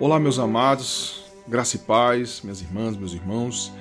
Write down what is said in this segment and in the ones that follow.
Olá, meus amados, graça e paz, minhas irmãs, meus irmãos.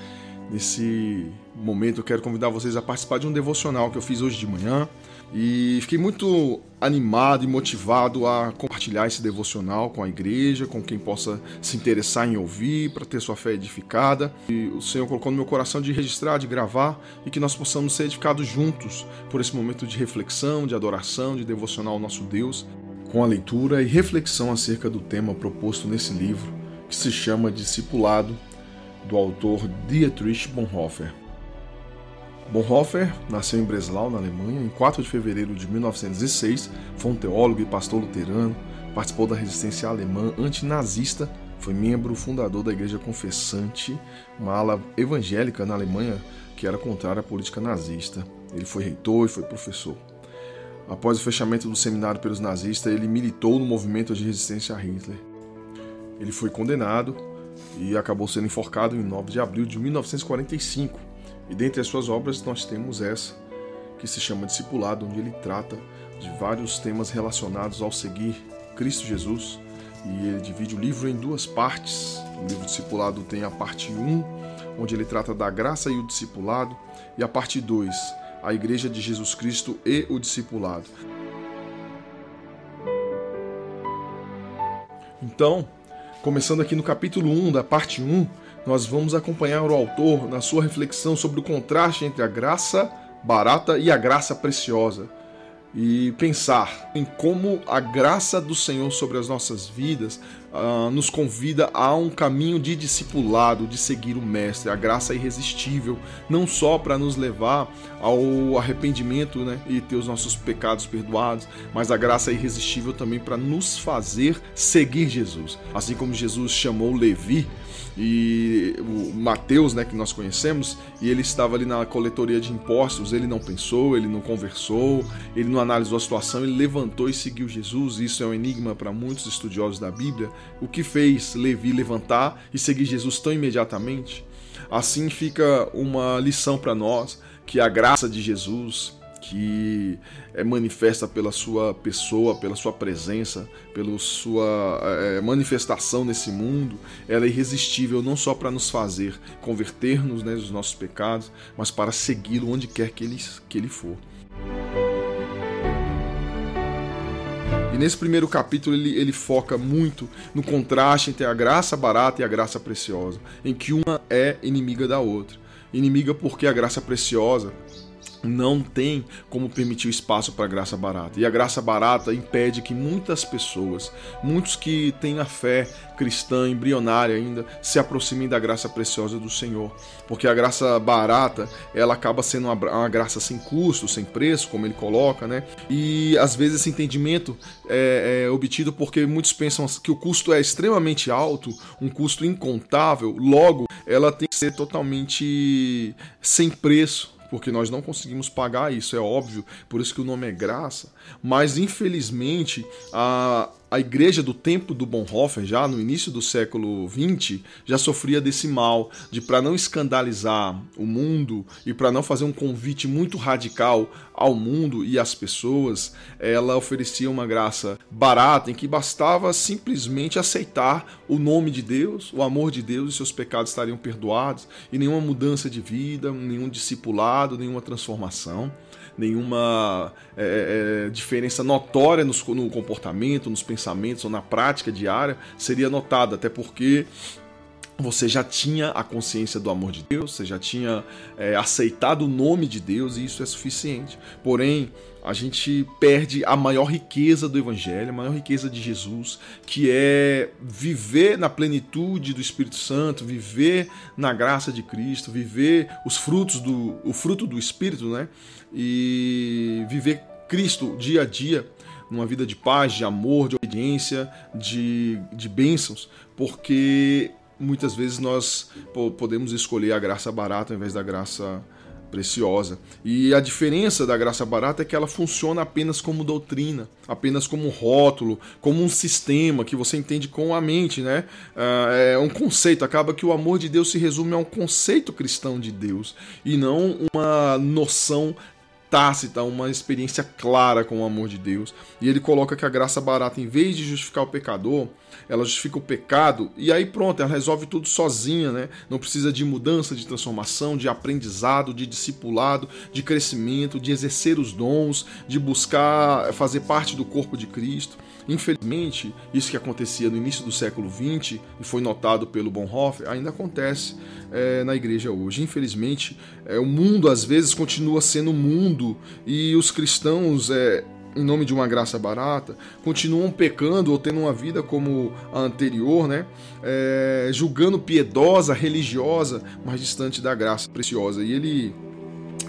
Nesse momento eu quero convidar vocês a participar de um devocional que eu fiz hoje de manhã e fiquei muito animado e motivado a compartilhar esse devocional com a igreja, com quem possa se interessar em ouvir, para ter sua fé edificada. E o Senhor colocou no meu coração de registrar, de gravar e que nós possamos ser edificados juntos por esse momento de reflexão, de adoração, de devocional ao nosso Deus com a leitura e reflexão acerca do tema proposto nesse livro, que se chama Discipulado, do autor Dietrich Bonhoeffer. Bonhoeffer nasceu em Breslau, na Alemanha, em 4 de fevereiro de 1906, foi um teólogo e pastor luterano, participou da resistência alemã antinazista, foi membro fundador da Igreja Confessante, uma ala evangélica na Alemanha que era contrária à política nazista. Ele foi reitor e foi professor. Após o fechamento do seminário pelos nazistas, ele militou no movimento de resistência a Hitler. Ele foi condenado e acabou sendo enforcado em 9 de abril de 1945. E dentre as suas obras nós temos essa, que se chama Discipulado, onde ele trata de vários temas relacionados ao seguir Cristo Jesus. E ele divide o livro em duas partes. O livro Discipulado tem a parte 1, onde ele trata da graça e o discipulado, e a parte 2, a Igreja de Jesus Cristo e o discipulado. Então, começando aqui no capítulo 1 da parte 1, nós vamos acompanhar o autor na sua reflexão sobre o contraste entre a graça barata e a graça preciosa e pensar em como a graça do Senhor sobre as nossas vidas uh, nos convida a um caminho de discipulado, de seguir o Mestre. A graça é irresistível, não só para nos levar ao arrependimento né, e ter os nossos pecados perdoados, mas a graça é irresistível também para nos fazer seguir Jesus. Assim como Jesus chamou Levi e o Mateus, né, que nós conhecemos, e ele estava ali na coletoria de impostos, ele não pensou, ele não conversou, ele não analisou a situação, ele levantou e seguiu Jesus. Isso é um enigma para muitos estudiosos da Bíblia. O que fez Levi levantar e seguir Jesus tão imediatamente? Assim fica uma lição para nós que a graça de Jesus, que é manifesta pela sua pessoa, pela sua presença, pela sua é, manifestação nesse mundo, ela é irresistível não só para nos fazer converter-nos né, dos nossos pecados, mas para segui-lo onde quer que ele, que ele for. E nesse primeiro capítulo ele, ele foca muito no contraste entre a graça barata e a graça preciosa, em que uma é inimiga da outra. Inimiga porque a graça preciosa não tem como permitir o espaço para a graça barata. E a graça barata impede que muitas pessoas, muitos que têm a fé cristã embrionária ainda, se aproximem da graça preciosa do Senhor. Porque a graça barata, ela acaba sendo uma, uma graça sem custo, sem preço, como ele coloca, né? E às vezes esse entendimento é, é obtido porque muitos pensam que o custo é extremamente alto, um custo incontável, logo ela tem que ser totalmente sem preço porque nós não conseguimos pagar isso, é óbvio, por isso que o nome é graça. Mas infelizmente a, a igreja do tempo do Bonhoeffer, já no início do século XX, já sofria desse mal, de para não escandalizar o mundo e para não fazer um convite muito radical ao mundo e às pessoas, ela oferecia uma graça barata em que bastava simplesmente aceitar o nome de Deus, o amor de Deus e seus pecados estariam perdoados, e nenhuma mudança de vida, nenhum discipulado, nenhuma transformação nenhuma é, é, diferença notória nos, no comportamento, nos pensamentos ou na prática diária seria notada, até porque você já tinha a consciência do amor de Deus, você já tinha é, aceitado o nome de Deus e isso é suficiente. Porém, a gente perde a maior riqueza do Evangelho, a maior riqueza de Jesus, que é viver na plenitude do Espírito Santo, viver na graça de Cristo, viver os frutos do o fruto do Espírito, né? E viver Cristo dia a dia numa vida de paz, de amor, de obediência, de, de bênçãos, porque muitas vezes nós podemos escolher a graça barata ao invés da graça preciosa. E a diferença da graça barata é que ela funciona apenas como doutrina, apenas como rótulo, como um sistema que você entende com a mente, né? Ah, é um conceito. Acaba que o amor de Deus se resume a um conceito cristão de Deus e não uma noção tácita, uma experiência clara com o amor de Deus. E ele coloca que a graça barata, em vez de justificar o pecador, ela justifica o pecado e aí pronto, ela resolve tudo sozinha, né? Não precisa de mudança, de transformação, de aprendizado, de discipulado, de crescimento, de exercer os dons, de buscar fazer parte do corpo de Cristo. Infelizmente, isso que acontecia no início do século XX e foi notado pelo Bonhoeffer, ainda acontece é, na igreja hoje. Infelizmente, é, o mundo às vezes continua sendo mundo e os cristãos é, em nome de uma graça barata, continuam pecando ou tendo uma vida como a anterior, né? É, julgando piedosa, religiosa, mas distante da graça preciosa. E ele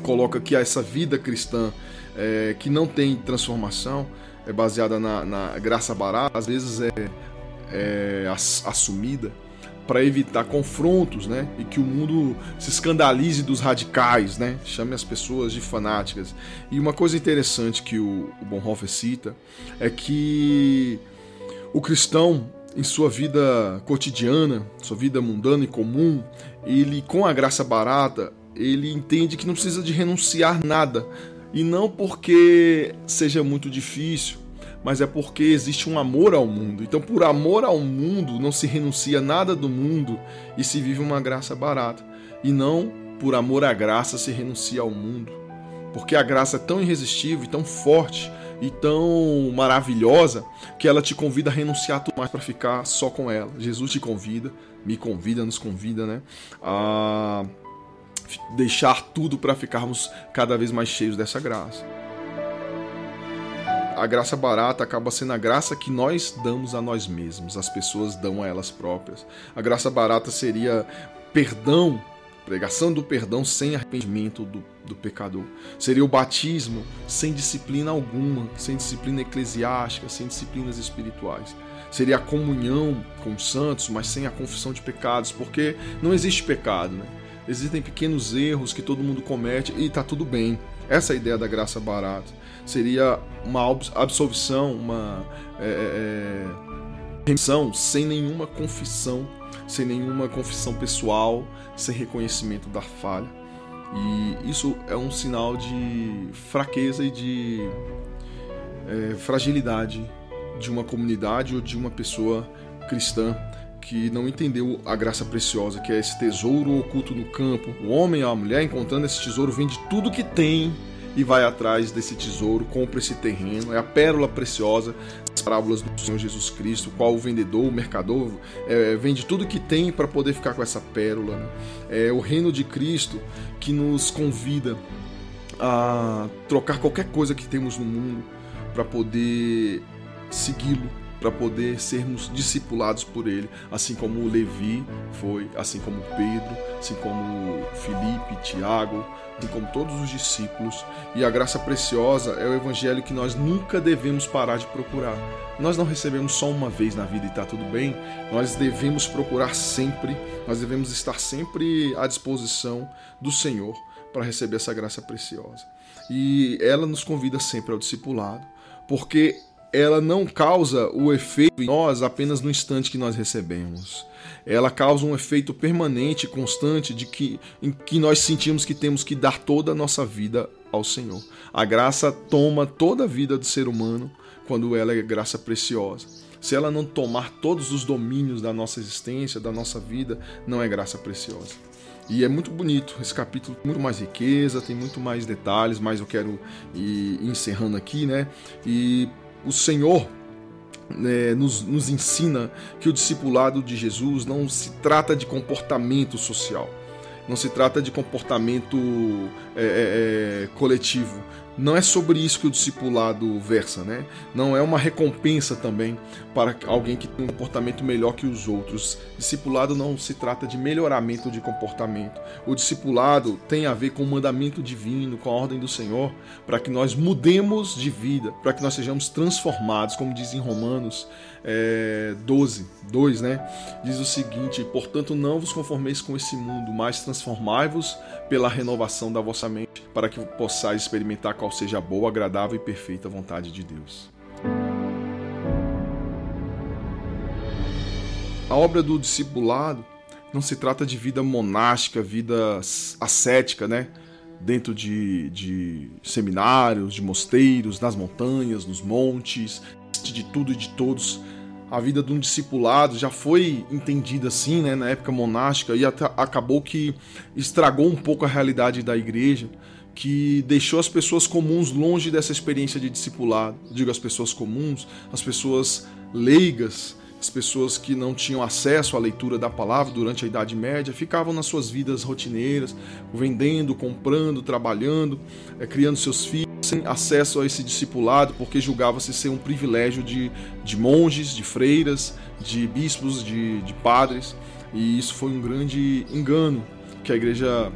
coloca que essa vida cristã é, que não tem transformação, é baseada na, na graça barata, às vezes é, é assumida para evitar confrontos, né? E que o mundo se escandalize dos radicais, né? Chame as pessoas de fanáticas. E uma coisa interessante que o, Bonhoeffer cita é que o cristão em sua vida cotidiana, sua vida mundana e comum, ele com a graça barata, ele entende que não precisa de renunciar nada. E não porque seja muito difícil, mas é porque existe um amor ao mundo. Então, por amor ao mundo, não se renuncia nada do mundo e se vive uma graça barata. E não por amor à graça se renuncia ao mundo. Porque a graça é tão irresistível e tão forte e tão maravilhosa que ela te convida a renunciar tudo mais para ficar só com ela. Jesus te convida, me convida, nos convida, né? A deixar tudo para ficarmos cada vez mais cheios dessa graça a graça barata acaba sendo a graça que nós damos a nós mesmos, as pessoas dão a elas próprias. A graça barata seria perdão, pregação do perdão sem arrependimento do, do pecador. Seria o batismo sem disciplina alguma, sem disciplina eclesiástica, sem disciplinas espirituais. Seria a comunhão com os santos, mas sem a confissão de pecados, porque não existe pecado, né? Existem pequenos erros que todo mundo comete e está tudo bem. Essa é a ideia da graça barata seria uma absolvição, uma é, é, é, remissão sem nenhuma confissão, sem nenhuma confissão pessoal, sem reconhecimento da falha. E isso é um sinal de fraqueza e de é, fragilidade de uma comunidade ou de uma pessoa cristã que não entendeu a graça preciosa, que é esse tesouro oculto no campo. O homem ou a mulher, encontrando esse tesouro, vende tudo que tem e vai atrás desse tesouro, compra esse terreno, é a pérola preciosa das parábolas do Senhor Jesus Cristo, qual o vendedor, o mercador, é, vende tudo que tem para poder ficar com essa pérola. Né? É o reino de Cristo que nos convida a trocar qualquer coisa que temos no mundo para poder segui-lo para poder sermos discipulados por ele, assim como Levi foi, assim como Pedro, assim como Felipe, Tiago, assim como todos os discípulos. E a graça preciosa é o evangelho que nós nunca devemos parar de procurar. Nós não recebemos só uma vez na vida e está tudo bem, nós devemos procurar sempre, nós devemos estar sempre à disposição do Senhor para receber essa graça preciosa. E ela nos convida sempre ao discipulado, porque ela não causa o efeito em nós apenas no instante que nós recebemos. Ela causa um efeito permanente, constante, de que em que nós sentimos que temos que dar toda a nossa vida ao Senhor. A graça toma toda a vida do ser humano quando ela é graça preciosa. Se ela não tomar todos os domínios da nossa existência, da nossa vida, não é graça preciosa. E é muito bonito esse capítulo, muito mais riqueza, tem muito mais detalhes, mas eu quero ir encerrando aqui, né? E o Senhor né, nos, nos ensina que o discipulado de Jesus não se trata de comportamento social, não se trata de comportamento é, é, é coletivo, não é sobre isso que o discipulado versa, né? Não é uma recompensa também para alguém que tem um comportamento melhor que os outros. Discipulado não se trata de melhoramento de comportamento. O discipulado tem a ver com o mandamento divino, com a ordem do Senhor, para que nós mudemos de vida, para que nós sejamos transformados, como diz em Romanos é, 12, 2, né? Diz o seguinte: Portanto, não vos conformeis com esse mundo, mas transformai-vos pela renovação da vossa mente, para que possais experimentar qual seja a boa, agradável e perfeita vontade de Deus. A obra do discipulado não se trata de vida monástica, vida ascética, né? dentro de, de seminários, de mosteiros, nas montanhas, nos montes, de tudo e de todos. A vida de um discipulado já foi entendida assim, né, na época monástica, e acabou que estragou um pouco a realidade da igreja, que deixou as pessoas comuns longe dessa experiência de discipulado. Digo as pessoas comuns, as pessoas leigas, as pessoas que não tinham acesso à leitura da palavra durante a Idade Média ficavam nas suas vidas rotineiras, vendendo, comprando, trabalhando, é, criando seus filhos, sem acesso a esse discipulado, porque julgava-se ser um privilégio de, de monges, de freiras, de bispos, de, de padres, e isso foi um grande engano que a igreja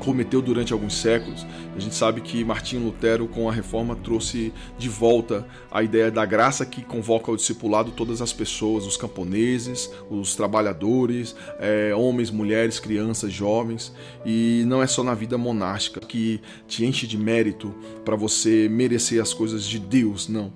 cometeu durante alguns séculos. A gente sabe que Martinho Lutero, com a reforma, trouxe de volta a ideia da graça que convoca ao discipulado todas as pessoas, os camponeses, os trabalhadores, é, homens, mulheres, crianças, jovens. E não é só na vida monástica que te enche de mérito para você merecer as coisas de Deus, não.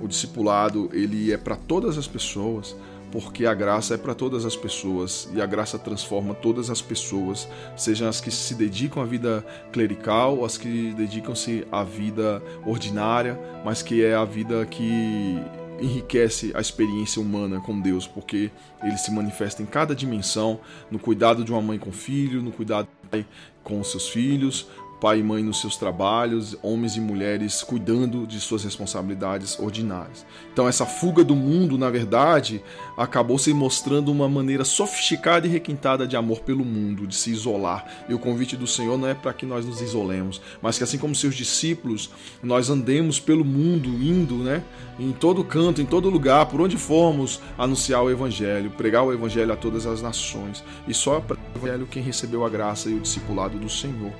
O discipulado ele é para todas as pessoas porque a graça é para todas as pessoas e a graça transforma todas as pessoas, sejam as que se dedicam à vida clerical, as que dedicam-se à vida ordinária, mas que é a vida que enriquece a experiência humana com Deus, porque ele se manifesta em cada dimensão, no cuidado de uma mãe com filho, no cuidado com seus filhos, pai e mãe nos seus trabalhos, homens e mulheres cuidando de suas responsabilidades ordinárias. Então, essa fuga do mundo, na verdade, acabou se mostrando uma maneira sofisticada e requintada de amor pelo mundo, de se isolar. E o convite do Senhor não é para que nós nos isolemos, mas que, assim como seus discípulos, nós andemos pelo mundo, indo, né, em todo canto, em todo lugar, por onde formos, anunciar o Evangelho, pregar o Evangelho a todas as nações. E só para o Evangelho quem recebeu a graça e o discipulado do Senhor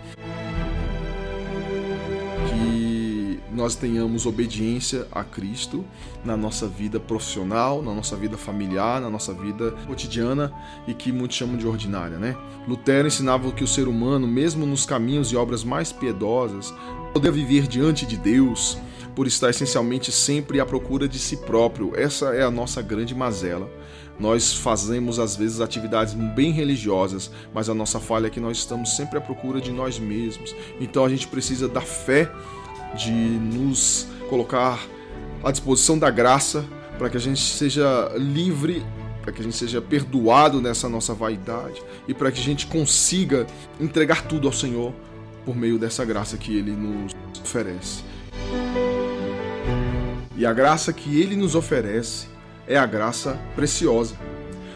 que nós tenhamos obediência a Cristo na nossa vida profissional, na nossa vida familiar, na nossa vida cotidiana e que muitos chamam de ordinária, né? Lutero ensinava que o ser humano, mesmo nos caminhos e obras mais piedosas, poderia viver diante de Deus por estar essencialmente sempre à procura de si próprio. Essa é a nossa grande mazela. Nós fazemos às vezes atividades bem religiosas, mas a nossa falha é que nós estamos sempre à procura de nós mesmos. Então a gente precisa da fé de nos colocar à disposição da graça para que a gente seja livre, para que a gente seja perdoado nessa nossa vaidade e para que a gente consiga entregar tudo ao Senhor por meio dessa graça que ele nos oferece. E a graça que ele nos oferece é a graça preciosa.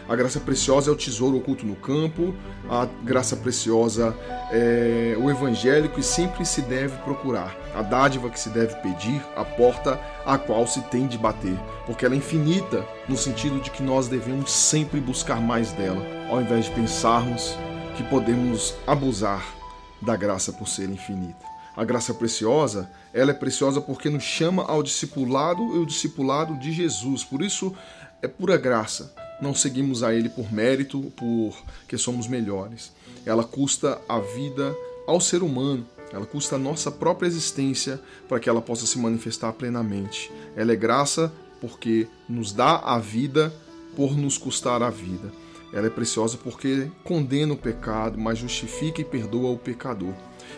A graça preciosa é o tesouro oculto no campo, a graça preciosa é o evangelho que sempre se deve procurar, a dádiva que se deve pedir, a porta a qual se tem de bater, porque ela é infinita no sentido de que nós devemos sempre buscar mais dela, ao invés de pensarmos que podemos abusar da graça por ser infinita. A graça preciosa, ela é preciosa porque nos chama ao discipulado e o discipulado de Jesus. Por isso é pura graça. Não seguimos a ele por mérito, por que somos melhores. Ela custa a vida ao ser humano. Ela custa a nossa própria existência para que ela possa se manifestar plenamente. Ela é graça porque nos dá a vida por nos custar a vida. Ela é preciosa porque condena o pecado, mas justifica e perdoa o pecador.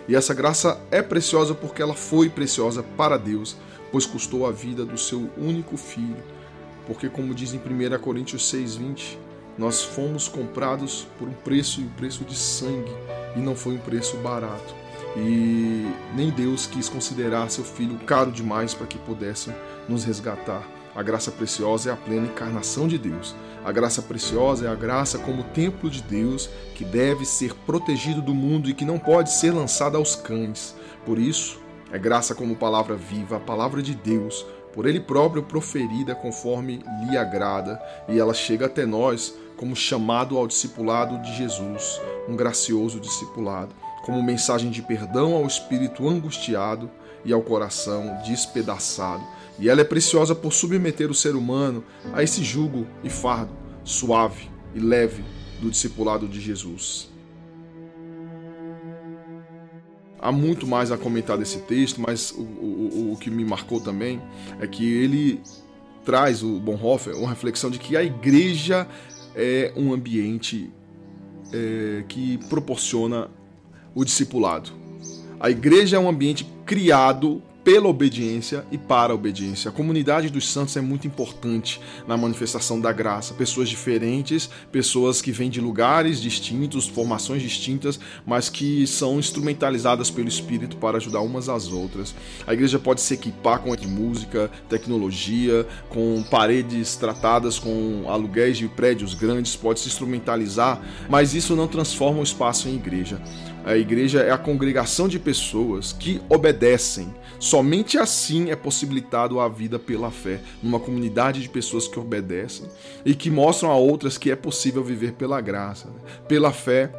E essa graça é preciosa porque ela foi preciosa para Deus, pois custou a vida do seu único filho. Porque, como diz em 1 Coríntios 6,20, nós fomos comprados por um preço e um preço de sangue, e não foi um preço barato. E nem Deus quis considerar seu filho caro demais para que pudesse nos resgatar. A graça preciosa é a plena encarnação de Deus. A graça preciosa é a graça como templo de Deus que deve ser protegido do mundo e que não pode ser lançada aos cães. Por isso, é graça como palavra viva, a palavra de Deus, por Ele próprio proferida conforme lhe agrada, e ela chega até nós como chamado ao discipulado de Jesus, um gracioso discipulado, como mensagem de perdão ao espírito angustiado e ao coração despedaçado e ela é preciosa por submeter o ser humano a esse jugo e fardo suave e leve do discipulado de Jesus. Há muito mais a comentar desse texto, mas o, o, o que me marcou também é que ele traz, o Bonhoeffer, uma reflexão de que a igreja é um ambiente é, que proporciona o discipulado. A igreja é um ambiente criado pela obediência e para a obediência. A comunidade dos santos é muito importante na manifestação da graça. Pessoas diferentes, pessoas que vêm de lugares distintos, formações distintas, mas que são instrumentalizadas pelo Espírito para ajudar umas às outras. A igreja pode se equipar com música, tecnologia, com paredes tratadas com aluguéis de prédios grandes, pode se instrumentalizar, mas isso não transforma o espaço em igreja. A igreja é a congregação de pessoas que obedecem. Somente assim é possibilitado a vida pela fé, numa comunidade de pessoas que obedecem e que mostram a outras que é possível viver pela graça, né? pela fé,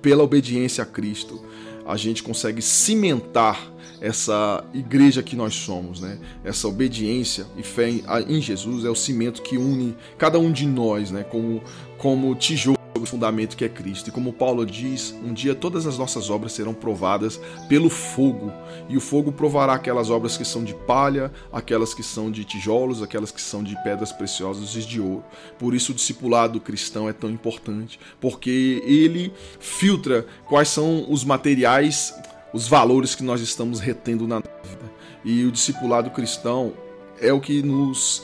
pela obediência a Cristo. A gente consegue cimentar essa igreja que nós somos, né? Essa obediência e fé em Jesus é o cimento que une cada um de nós, né? Como como tijolo o fundamento que é Cristo. E como Paulo diz, um dia todas as nossas obras serão provadas pelo fogo, e o fogo provará aquelas obras que são de palha, aquelas que são de tijolos, aquelas que são de pedras preciosas e de ouro. Por isso o discipulado cristão é tão importante, porque ele filtra quais são os materiais, os valores que nós estamos retendo na vida. E o discipulado cristão é o que nos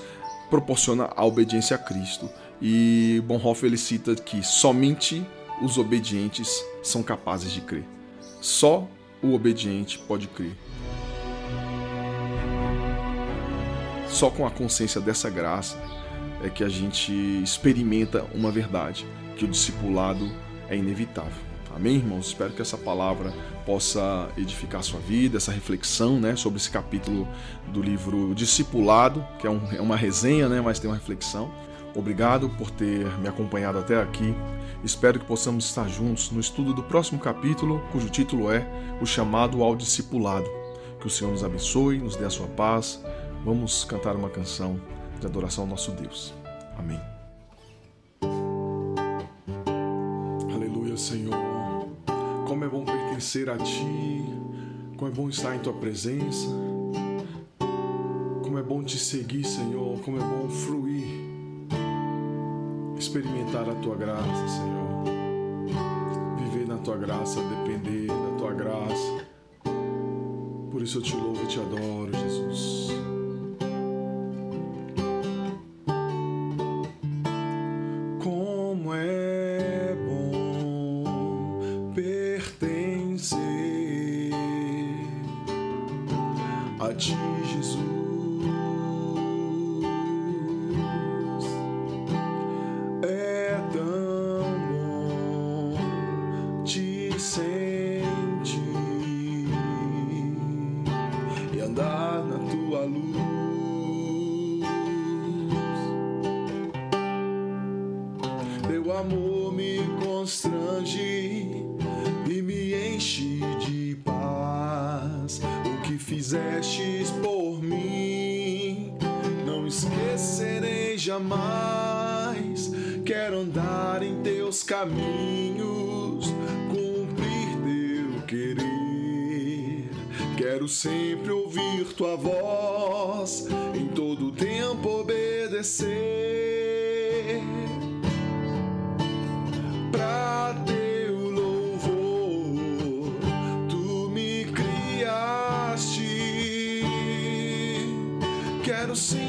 proporciona a obediência a Cristo. E Bonhoeffer ele cita que somente os obedientes são capazes de crer. Só o obediente pode crer. Só com a consciência dessa graça é que a gente experimenta uma verdade, que o discipulado é inevitável. Amém, irmãos? Espero que essa palavra possa edificar a sua vida, essa reflexão né, sobre esse capítulo do livro Discipulado, que é, um, é uma resenha, né, mas tem uma reflexão. Obrigado por ter me acompanhado até aqui. Espero que possamos estar juntos no estudo do próximo capítulo, cujo título é O Chamado ao Discipulado. Que o Senhor nos abençoe, nos dê a sua paz. Vamos cantar uma canção de adoração ao nosso Deus. Amém. Aleluia, Senhor. Como é bom pertencer a Ti, como é bom estar em Tua presença, como é bom te seguir, Senhor, como é bom fruir experimentar a tua graça, Senhor. Viver na tua graça, depender da tua graça. Por isso eu te louvo e te adoro, Jesus. Amor me constrange e me enche de paz. O que fizestes por mim, não esquecerei jamais. Quero andar em teus caminhos, cumprir teu querer. Quero sempre Quero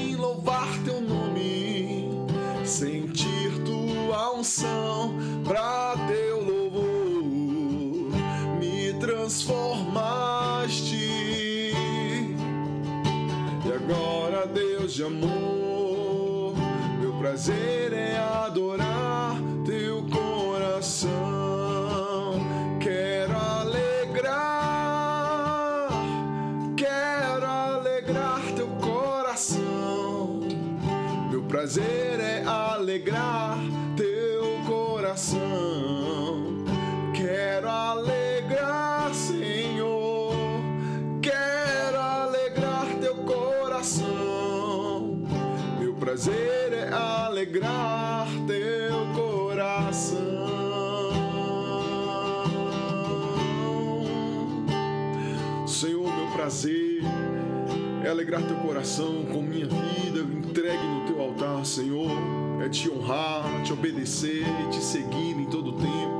teu coração. Quero alegrar, Senhor. Quero alegrar teu coração. Meu prazer é alegrar teu coração. Senhor, meu prazer é alegrar teu coração com minha vida entregue no teu altar, Senhor. É te honrar, te obedecer te seguir em todo tempo.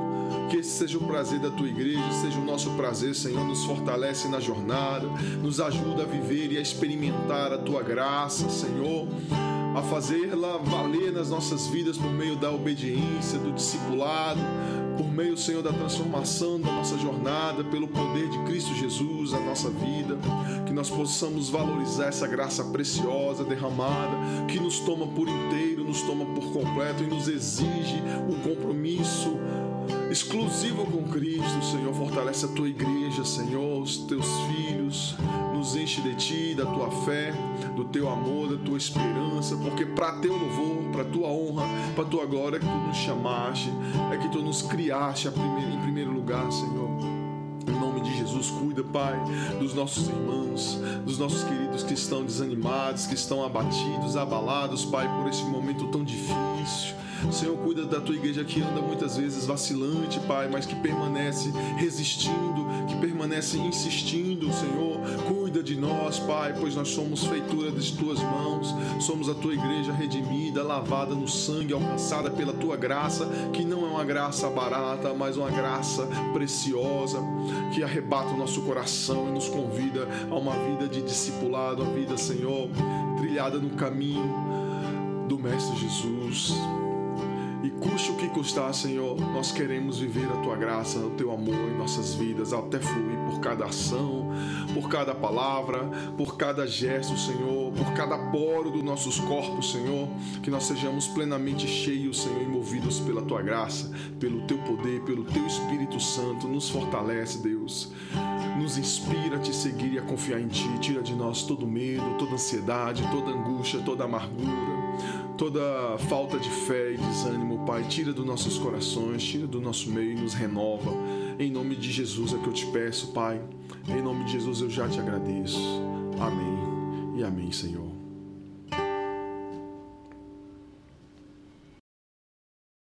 Esse seja o prazer da tua igreja, seja o nosso prazer, Senhor. Nos fortalece na jornada, nos ajuda a viver e a experimentar a tua graça, Senhor a fazê-la valer nas nossas vidas por meio da obediência, do discipulado, por meio, Senhor, da transformação da nossa jornada, pelo poder de Cristo Jesus na nossa vida, que nós possamos valorizar essa graça preciosa derramada, que nos toma por inteiro, nos toma por completo e nos exige o compromisso exclusivo com Cristo, Senhor. Fortalece a tua igreja, Senhor, os teus filhos. Nos enche de ti, da tua fé, do teu amor, da tua esperança, porque para teu louvor, para tua honra, para tua glória é que tu nos chamaste, é que tu nos criaste em primeiro lugar, Senhor. Em nome de Jesus, cuida, Pai, dos nossos irmãos, dos nossos queridos que estão desanimados, que estão abatidos, abalados, Pai, por esse momento tão difícil. Senhor, cuida da tua igreja que anda muitas vezes vacilante, Pai, mas que permanece resistindo, que permanece insistindo, Senhor. Cuida de nós, Pai, pois nós somos feitura das tuas mãos, somos a tua igreja redimida, lavada no sangue, alcançada pela tua graça, que não é uma graça barata, mas uma graça preciosa, que arrebata o nosso coração e nos convida a uma vida de discipulado, a vida, Senhor, trilhada no caminho do Mestre Jesus. E custe o que custar, Senhor, nós queremos viver a tua graça, o teu amor em nossas vidas, até fluir por cada ação, por cada palavra, por cada gesto, Senhor, por cada poro dos nossos corpos, Senhor, que nós sejamos plenamente cheios, Senhor, e movidos pela tua graça, pelo teu poder, pelo teu Espírito Santo. Nos fortalece, Deus. Nos inspira a te seguir e a confiar em ti. Tira de nós todo medo, toda ansiedade, toda angústia, toda amargura toda falta de fé e desânimo, Pai, tira dos nossos corações, tira do nosso meio e nos renova. Em nome de Jesus é que eu te peço, Pai. Em nome de Jesus eu já te agradeço. Amém e amém, Senhor.